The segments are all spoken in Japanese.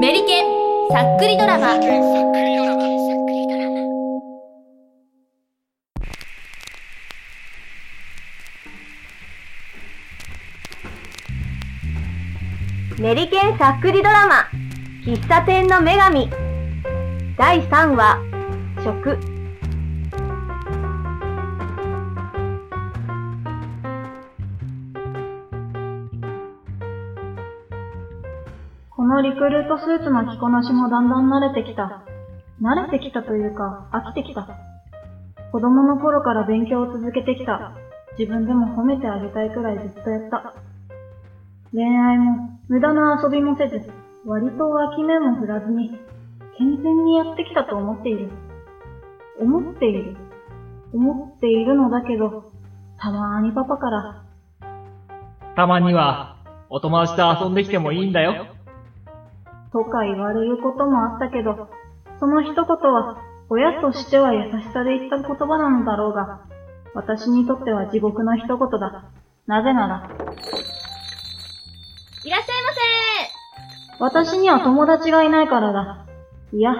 メリケンさっくりドラマ。メリケンさっくりドラマ。喫茶店の女神。第3話。食。このリクルートスーツの着こなしもだんだん慣れてきた。慣れてきたというか、飽きてきた。子供の頃から勉強を続けてきた。自分でも褒めてあげたいくらいずっとやった。恋愛も、無駄な遊びもせず、割と脇目も振らずに、健全にやってきたと思っている。思っている。思っているのだけど、たまーにパパから、たまには、お友達と遊んできてもいいんだよ。とか言われることもあったけど、その一言は、親としては優しさで言った言葉なのだろうが、私にとっては地獄の一言だ。なぜなら、いらっしゃい私には友達がいないからだ。いや、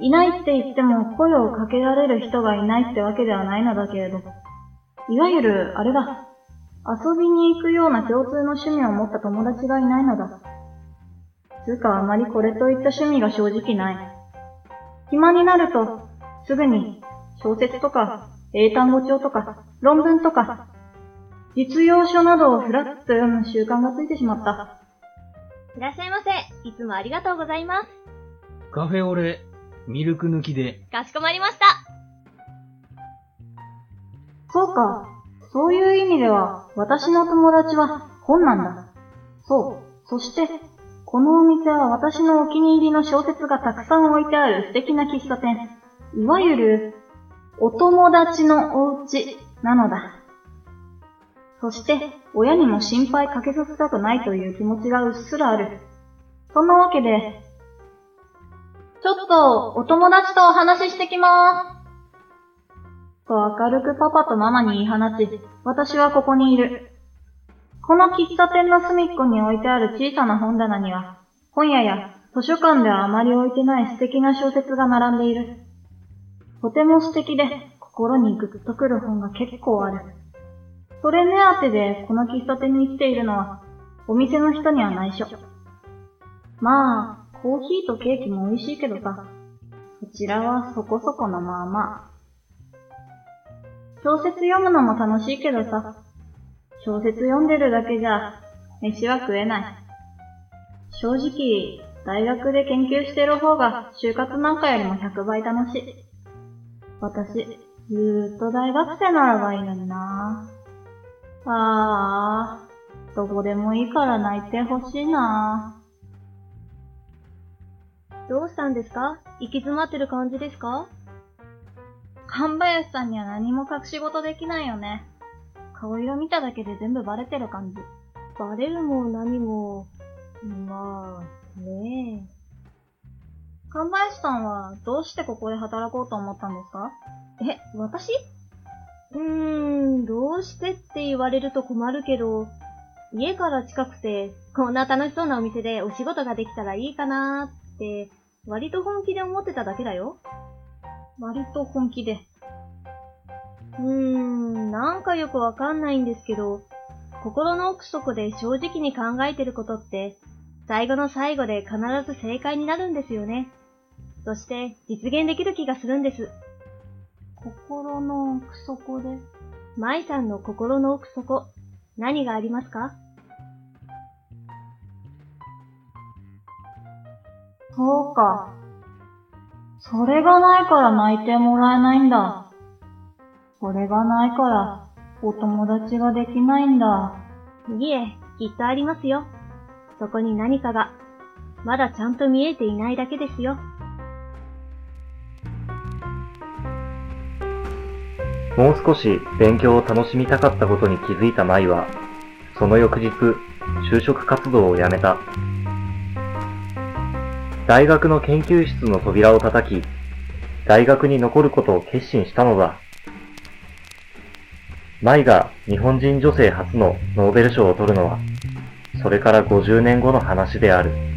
いないって言っても声をかけられる人がいないってわけではないのだけれど、いわゆる、あれだ。遊びに行くような共通の趣味を持った友達がいないのだ。つうかあまりこれといった趣味が正直ない。暇になると、すぐに小説とか英単語帳とか論文とか実用書などをふらっと読む習慣がついてしまった。いらっしゃいませ。いつもありがとうございます。カフェオレ、ミルク抜きで。かしこまりました。そうか。そういう意味では、私の友達は本なんだ。そう。そして、このお店は私のお気に入りの小説がたくさん置いてある素敵な喫茶店。いわゆる、お友達のお家なのだ。そして、親にも心配かけさせたくないという気持ちがうっすらある。そんなわけで、ちょっと、お友達とお話ししてきまーす。と明るくパパとママに言い放ち、私はここにいる。この喫茶店の隅っこに置いてある小さな本棚には、本屋や図書館ではあまり置いてない素敵な小説が並んでいる。とても素敵で心にグッとくる本が結構ある。それ目当てでこの喫茶店に来ているのは、お店の人には内緒。まあ、コーヒーとケーキも美味しいけどさ、こちらはそこそこのまあまあ。小説読むのも楽しいけどさ、小説読んでるだけじゃ、飯は食えない。正直、大学で研究してる方が就活なんかよりも100倍楽しい。私、ずーっと大学生ならばいいのになあー、どこでもいいから泣いてほしいなどうしたんですか？行き詰まってる感じですか？神林さんには何も隠し事できないよね。顔色見ただけで全部バレてる感じ。バレるも何も、まあ、ねえ神林さんはどうしてここで働こうと思ったんですか？え、私？うーん、どうしてって言われると困るけど、家から近くて、こんな楽しそうなお店でお仕事ができたらいいかなーって、割と本気で思ってただけだよ。割と本気で。うーん、なんかよくわかんないんですけど、心の奥底で正直に考えてることって、最後の最後で必ず正解になるんですよね。そして、実現できる気がするんです。心の奥底で？舞さんの心の奥底、何がありますか？そうか。それがないから泣いてもらえないんだ。それがないから、お友達ができないんだ。いえ、きっとありますよ。そこに何かが、まだちゃんと見えていないだけですよ。もう少し勉強を楽しみたかったことに気づいた舞は、その翌日、就職活動を辞めた。大学の研究室の扉を叩き、大学に残ることを決心したのだ。舞が日本人女性初のノーベル賞を取るのは、それから50年後の話である。